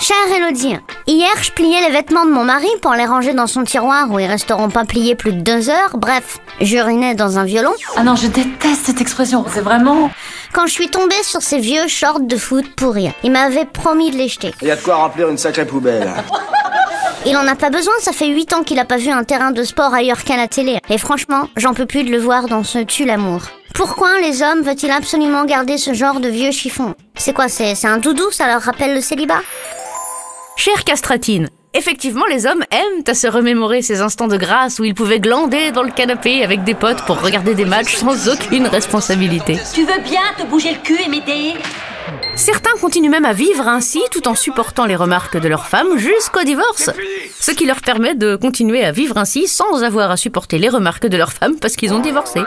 Chère Elodie, hier je pliais les vêtements de mon mari pour les ranger dans son tiroir où ils resteront pas pliés plus de deux heures. Bref, j'urinais dans un violon. Ah non, je déteste cette expression, c'est vraiment... Quand je suis tombée sur ces vieux shorts de foot pourris, il m'avait promis de les jeter. Il y a de quoi remplir une sacrée poubelle. Il en a pas besoin, ça fait 8 ans qu'il a pas vu un terrain de sport ailleurs qu'à la télé. Et franchement, j'en peux plus de le voir dans ce tue l'amour. Pourquoi les hommes veulent-ils absolument garder ce genre de vieux chiffon? C'est quoi, c'est c'est un doudou, ça leur rappelle le célibat? Chère Castratine, effectivement, les hommes aiment à se remémorer ces instants de grâce où ils pouvaient glander dans le canapé avec des potes pour regarder des matchs sans aucune responsabilité. Tu veux bien te bouger le cul et m'aider Certains continuent même à vivre ainsi tout en supportant les remarques de leurs femmes jusqu'au divorce. Ce qui leur permet de continuer à vivre ainsi sans avoir à supporter les remarques de leurs femmes parce qu'ils ont divorcé.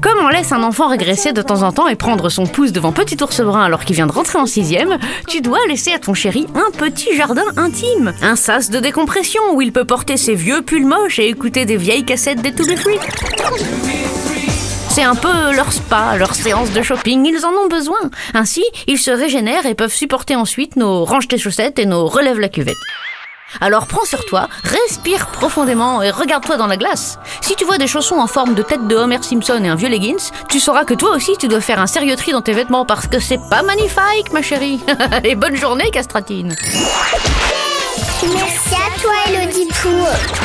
Comme on laisse un enfant régresser de temps en temps et prendre son pouce devant petit ours brun alors qu'il vient de rentrer en sixième, tu dois laisser à ton chéri un petit jardin intime, un sas de décompression où il peut porter ses vieux pulls moches et écouter des vieilles cassettes des To Be Free. C'est un peu leur spa, leur séance de shopping, ils en ont besoin. Ainsi, ils se régénèrent et peuvent supporter ensuite nos range tes chaussettes et nos relève la cuvette. Alors prends sur toi, respire profondément et regarde-toi dans la glace. Si tu vois des chaussons en forme de tête de Homer Simpson et un vieux leggings, tu sauras que toi aussi tu dois faire un sérieux tri dans tes vêtements parce que c'est pas magnifique ma chérie. et bonne journée Castratine. Merci à toi, chanson